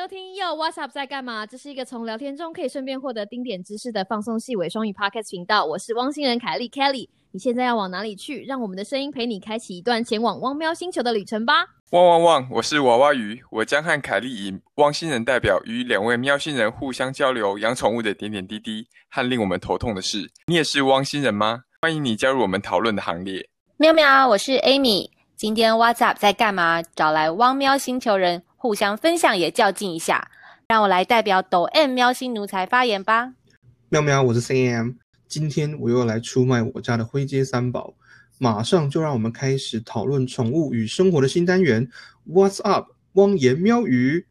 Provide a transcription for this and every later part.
收听又 What's Up 在干嘛？这是一个从聊天中可以顺便获得丁点知识的放松细微双语 Podcast 频道。我是汪星人凯莉 Kelly。你现在要往哪里去？让我们的声音陪你开启一段前往汪喵星球的旅程吧！汪汪汪！我是娃娃鱼，我将和凯莉以汪星人代表与两位喵星人互相交流养宠物的点点滴滴和令我们头痛的事。你也是汪星人吗？欢迎你加入我们讨论的行列。喵喵，我是 Amy。今天 What's Up 在干嘛？找来汪喵星球人互相分享也较劲一下，让我来代表抖 M 喵星奴才发言吧。喵喵，我是 CM。今天我又来出卖我家的灰阶三宝，马上就让我们开始讨论宠物与生活的新单元。What's up，汪言喵语。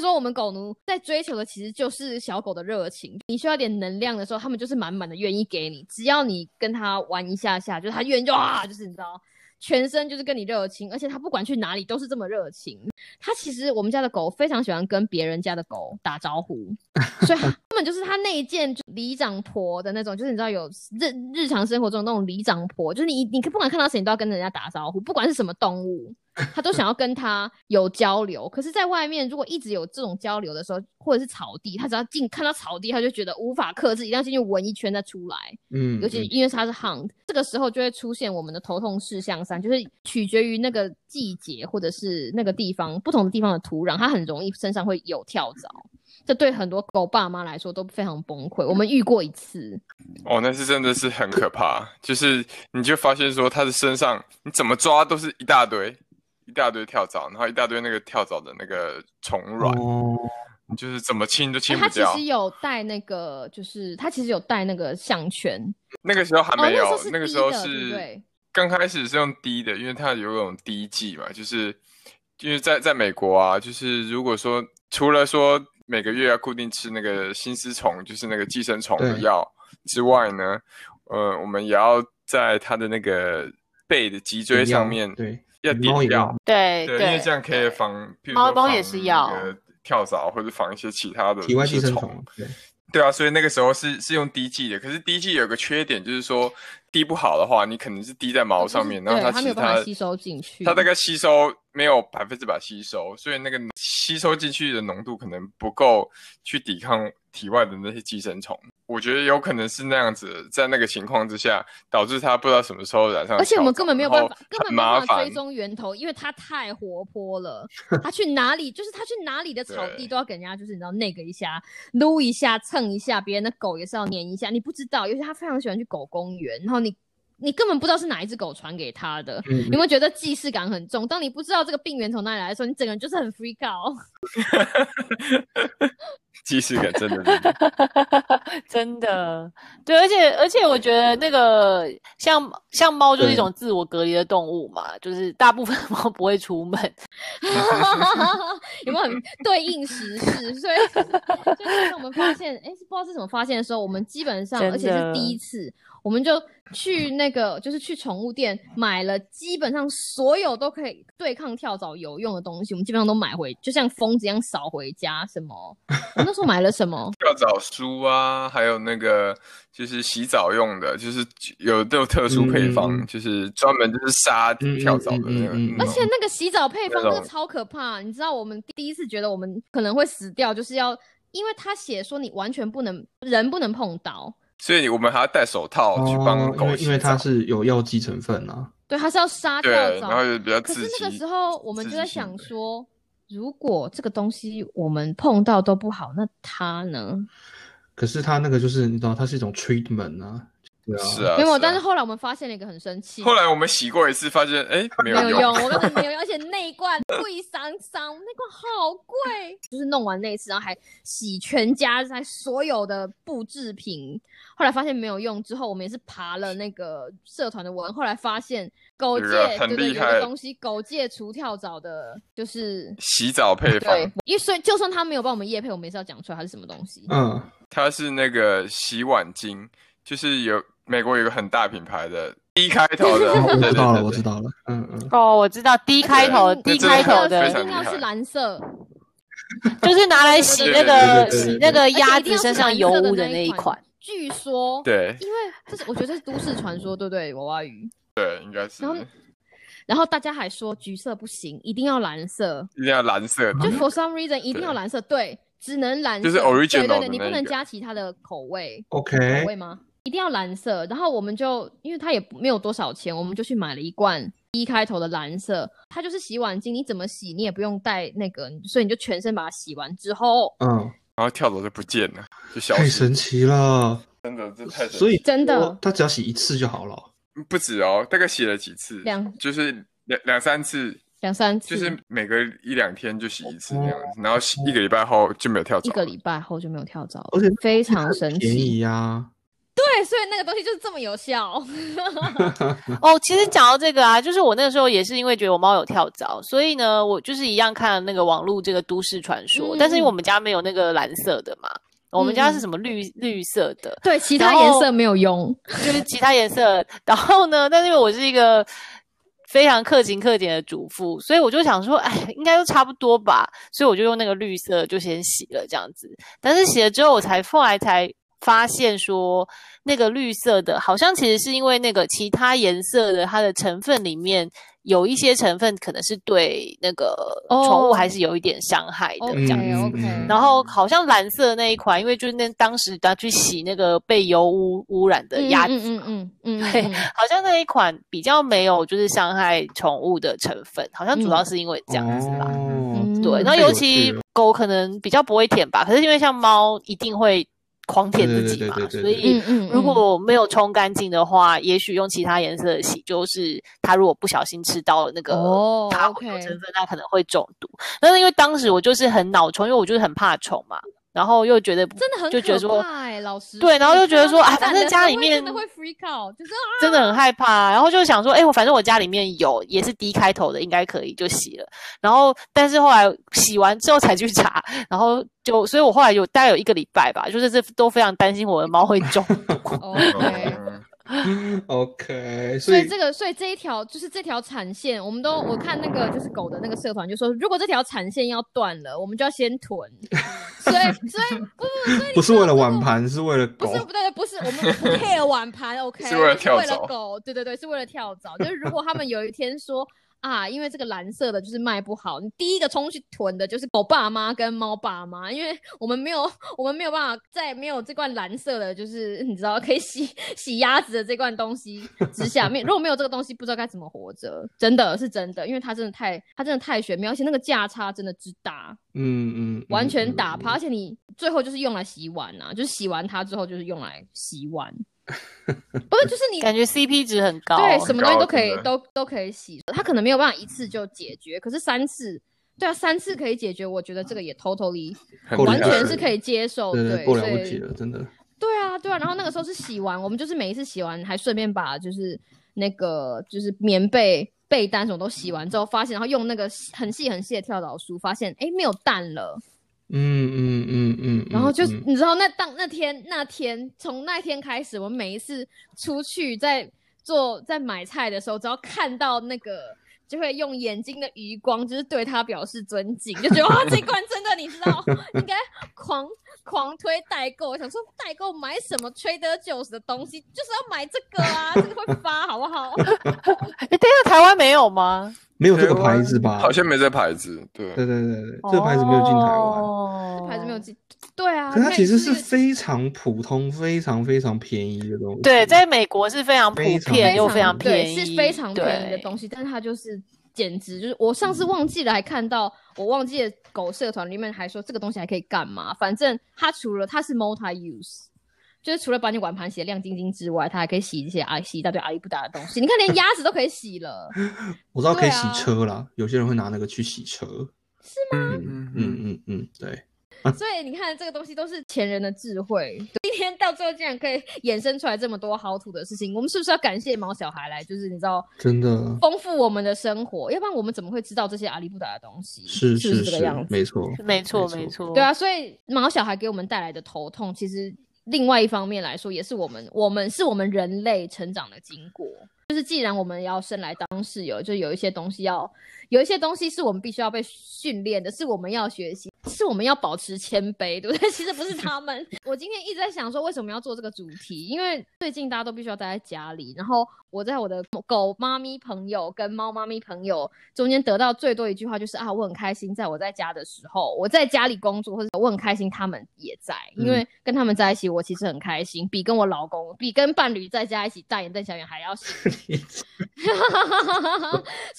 该说，我们狗奴在追求的其实就是小狗的热情。你需要点能量的时候，他们就是满满的愿意给你。只要你跟它玩一下下，就是它愿意就啊，就是你知道。全身就是跟你热情，而且它不管去哪里都是这么热情。它其实我们家的狗非常喜欢跟别人家的狗打招呼，所以根本就是它那一件里长婆的那种，就是你知道有日日常生活中那种里长婆，就是你你不管看到谁你都要跟人家打招呼，不管是什么动物。他都想要跟他有交流，可是，在外面如果一直有这种交流的时候，或者是草地，他只要进看到草地，他就觉得无法克制，一定要进去闻一圈再出来。嗯，尤其因为他是 hunt，这个时候就会出现我们的头痛事项三，就是取决于那个季节或者是那个地方不同的地方的土壤，它很容易身上会有跳蚤。这对很多狗爸妈来说都非常崩溃。我们遇过一次，哦，那是真的是很可怕，就是你就发现说它的身上你怎么抓都是一大堆。一大堆跳蚤，然后一大堆那个跳蚤的那个虫卵，你就是怎么清都清不掉。他其实有带那个，就是它其实有带那个项圈。那个时候还没有，那个时候是刚开始是用滴的，因为它有种滴剂嘛，就是因为在在美国啊，就是如果说除了说每个月要固定吃那个心丝虫，就是那个寄生虫的药之外呢，呃，我们也要在它的那个背的脊椎上面对。要点药，对对，因为这样可以防，猫猫也是要跳蚤或者防一些其他的体外寄生虫。对对啊，所以那个时候是是用滴剂的，可是滴剂有个缺点，就是说滴不好的话，你可能是滴在毛上面，然后它其它吸收进去，它大概吸收没有百分之百吸收，所以那个吸收进去的浓度可能不够去抵抗体外的那些寄生虫。我觉得有可能是那样子，在那个情况之下，导致他不知道什么时候染上。而且我们根本没有办法，根本没办法追踪源头，因为他太活泼了。他去哪里，就是他去哪里的草地都要给人家，就是你知道那个一下撸一下蹭一下，别人的狗也是要黏一下。你不知道，尤其他非常喜欢去狗公园，然后你。你根本不知道是哪一只狗传给他的，有没有觉得既视感很重？当你不知道这个病源从哪里来的时候，你整个人就是很 freak out。既视感真的，真的，对，而且而且我觉得那个像像猫就是一种自我隔离的动物嘛，就是大部分猫不会出门，有没有很对应时事？所以们发现，哎，不知道是怎么发现的时候，我们基本上而且是第一次。我们就去那个，就是去宠物店买了，基本上所有都可以对抗跳蚤有用的东西，我们基本上都买回，就像疯子一样扫回家。什么？我那时候买了什么？跳蚤书啊，还有那个就是洗澡用的，就是有都有特殊配方，就是专门就是杀跳蚤的那个。而且那个洗澡配方真的超可怕，你知道我们第一次觉得我们可能会死掉，就是要因为他写说你完全不能人不能碰到。所以我们还要戴手套去帮狗洗因为它是有药剂成分啊。对，它是要杀掉蚤，然后就比较刺激。可是那个时候，我们就在想说，如果这个东西我们碰到都不好，那它呢？可是它那个就是你知道，它是一种 treatment 啊。是啊，没有，但是后来我们发现了一个很生气。后来我们洗过一次，发现哎 没有用，我根本没有用，而且那一罐贵桑桑，那罐好贵。就是弄完那一次，然后还洗全家在所有的布制品，后来发现没有用，之后我们也是爬了那个社团的文，后来发现狗界对对有个东西，狗界除跳蚤的，就是洗澡配方。对，因为所以就算他没有帮我们夜配，我们也是要讲出来它是什么东西。嗯，它是那个洗碗巾。就是有美国有个很大品牌的 D 开头的，我知道了，我知道了，嗯嗯。哦，我知道 D 开头，D 开头的，一定要是蓝色，就是拿来洗那个洗那个鸭子身上油污的那一款。据说，对，因为这是我觉得这是都市传说，对不对？娃娃鱼。对，应该是。然后，然后大家还说橘色不行，一定要蓝色，一定要蓝色，就 for some reason 一定要蓝色，对，只能蓝色，就是 original 对对对，你不能加其他的口味，OK？口味吗？一定要蓝色。然后我们就因为它也没有多少钱，我们就去买了一罐一开头的蓝色，它就是洗碗巾，你怎么洗你也不用带那个，所以你就全身把它洗完之后，嗯，然后跳蚤就不见了，就消失。太神奇了，真的这太神奇。所以真的，它只要洗一次就好了。不止哦，大概洗了几次，两。就是两两三次，两三次，就是每隔一两天就洗一次那样子，然后洗一个礼拜后就没有跳蚤，一个礼拜后就没有跳蚤，而且非常神奇，便宜呀。对，所以那个东西就是这么有效。哦，其实讲到这个啊，就是我那个时候也是因为觉得我猫有跳蚤，所以呢，我就是一样看了那个网络这个都市传说，但是因为我们家没有那个蓝色的嘛。我们家是什么绿绿色的？对，其他颜色没有用，就是其他颜色。然后呢，但是因为我是一个非常克勤克俭的主妇，所以我就想说，哎，应该都差不多吧。所以我就用那个绿色就先洗了这样子。但是洗了之后，我才后来才发现说，那个绿色的，好像其实是因为那个其他颜色的它的成分里面。有一些成分可能是对那个宠物还是有一点伤害的这样子，然后好像蓝色那一款，因为就是那当时他去洗那个被油污污染的鸭子，嗯嗯嗯，对，好像那一款比较没有就是伤害宠物的成分，好像主要是因为这样子吧，对，然后尤其狗可能比较不会舔吧，可是因为像猫一定会。狂舔自己嘛，所以如果没有冲干净的话，也许用其他颜色的洗，就是它如果不小心吃到了那个它会有成分，它可能会中毒。但是因为当时我就是很脑冲，因为我就是很怕虫嘛。然后又觉得真的很就觉得说，老师对，然后就觉得说啊，反正家里面真的会 freak out，就是真的很害怕。然后就想说，哎，我反正我家里面有也是 D 开头的，应该可以就洗了。然后但是后来洗完之后才去查，然后就所以我后来有大概有一个礼拜吧，就是这都非常担心我的猫会中毒。OK，所以这个，所以这一条就是这条产线，我们都我看那个就是狗的那个社团就说，如果这条产线要断了，我们就要先囤。所以，所以不不，所以不是为了碗盘，是为了狗。不是不对不是，我们不 care 碗盘，OK，是为了跳蚤。狗，对对对，是为了跳蚤。就是如果他们有一天说。啊，因为这个蓝色的就是卖不好，你第一个冲去囤的就是狗爸妈跟猫爸妈，因为我们没有，我们没有办法在没有这罐蓝色的，就是你知道可以洗洗鸭子的这罐东西之下面，如果没有这个东西，不知道该怎么活着，真的是真的，因为它真的太，它真的太玄妙，而且那个价差真的之大，嗯嗯，完全打趴，而且你最后就是用来洗碗啊，就是洗完它之后就是用来洗碗。不是，就是你感觉 CP 值很高，对，什么东西都可以，都都可以洗。它可能没有办法一次就解决，可是三次，对啊，三次可以解决，我觉得这个也 totally 完全是可以接受，对，够了不起了，真的。对啊，对啊。然后那个时候是洗完，我们就是每一次洗完，还顺便把就是那个就是棉被、被单什么都洗完之后，发现，然后用那个很细很细的跳蚤梳，发现哎没有蛋了。嗯嗯嗯嗯，然后就你知道那当那天那天从那天开始，我每一次出去在做在买菜的时候，只要看到那个，就会用眼睛的余光，就是对他表示尊敬，就觉得哇，这罐真的你知道 应该狂狂推代购。我想说代购买什么吹得九十的东西，就是要买这个啊，这个会发好不好？哎，等下台湾没有吗？没有这个牌子吧？好像没这牌子。对对对对对，这个牌子没有进台湾。牌子没有进，对啊。可它其实是非常普通、非常非常便宜的东西。对，在美国是非常普遍又非常便宜，是非常便宜的东西。但是它就是简直就是，我上次忘记了，还看到我忘记了狗社团里面还说这个东西还可以干嘛？反正它除了它是 multi use。就是除了把你碗盘洗得亮晶晶之外，它还可以洗一些阿洗一大堆阿姨不达的东西。你看，连鸭子都可以洗了。我知道可以洗车啦，有些人会拿那个去洗车。是吗？嗯嗯嗯嗯，对。所以你看，这个东西都是前人的智慧。今天到最后竟然可以衍生出来这么多好土的事情，我们是不是要感谢毛小孩来？就是你知道，真的丰富我们的生活，要不然我们怎么会知道这些阿里不达的东西？是是这个样子，没错，没错，没错。对啊，所以毛小孩给我们带来的头痛，其实。另外一方面来说，也是我们，我们是我们人类成长的经过。就是既然我们要生来当室友，就有一些东西要有一些东西是我们必须要被训练的，是我们要学习，是我们要保持谦卑，对不对？其实不是他们。我今天一直在想说，为什么要做这个主题？因为最近大家都必须要待在家里，然后我在我的狗妈咪朋友跟猫妈咪朋友中间得到最多一句话就是啊，我很开心，在我在家的时候，我在家里工作，或者我很开心他们也在，因为跟他们在一起，我其实很开心，比跟我老公，比跟伴侣在家一起大眼瞪小眼还要幸福。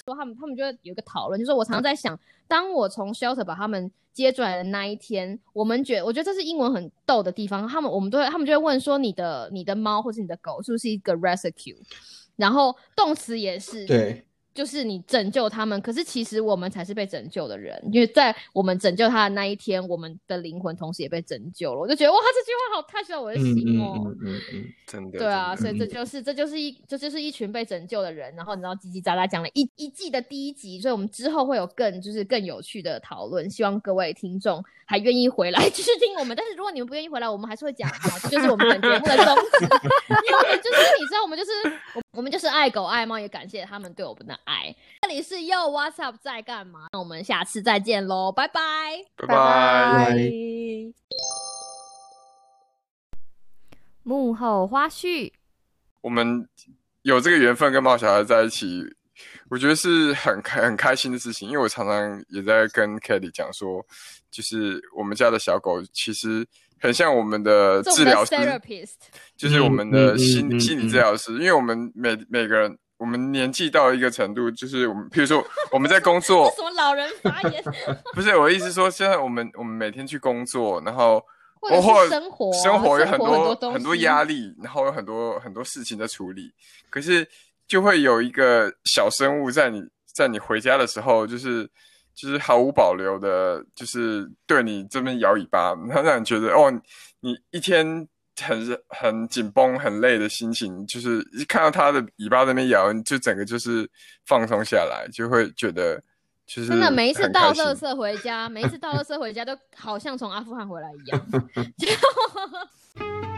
说他们，他们就会有一个讨论，就是我常常在想，当我从 shelter 把他们接出来的那一天，我们觉，我觉得这是英文很逗的地方。他们，我们都会，他们就会问说，你的你的猫或是你的狗是不是一个 rescue？然后动词也是对。就是你拯救他们，可是其实我们才是被拯救的人，因为在我们拯救他的那一天，我们的灵魂同时也被拯救了。我就觉得哇，这句话好太需要我的心哦，嗯嗯嗯，真的。对啊，所以这就是这就是一这就是一群被拯救的人。然后你知道叽叽喳喳讲了一一季的第一集，所以我们之后会有更就是更有趣的讨论。希望各位听众还愿意回来 继续听我们。但是如果你们不愿意回来，我们还是会讲啊，这就是我们本节目的宗旨。因为就是你知道，我们就是我我们就是爱狗爱猫，也感谢他们对我们的爱。这里是 Yo What's Up 在干嘛？那我们下次再见喽，拜拜，拜拜。幕后花絮，我们有这个缘分跟猫小孩在一起，我觉得是很开很开心的事情。因为我常常也在跟 Kelly 讲说，就是我们家的小狗其实很像我们的治疗师，就是我们的心心理治疗师，因为我们每每个人。我们年纪到了一个程度，就是我们，比如说我们在工作，什么老人发言？不是我的意思说，现在我们我们每天去工作，然后 或者生活生活有很多很多压力，然后有很多很多事情在处理，可是就会有一个小生物在你在你回家的时候，就是就是毫无保留的，就是对你这边摇尾巴，他让你觉得哦，你一天。很很紧绷、很累的心情，就是一看到他的尾巴在那边摇，就整个就是放松下来，就会觉得就是真的。每一次倒垃圾回家，每一次倒垃圾回家，都好像从阿富汗回来一样。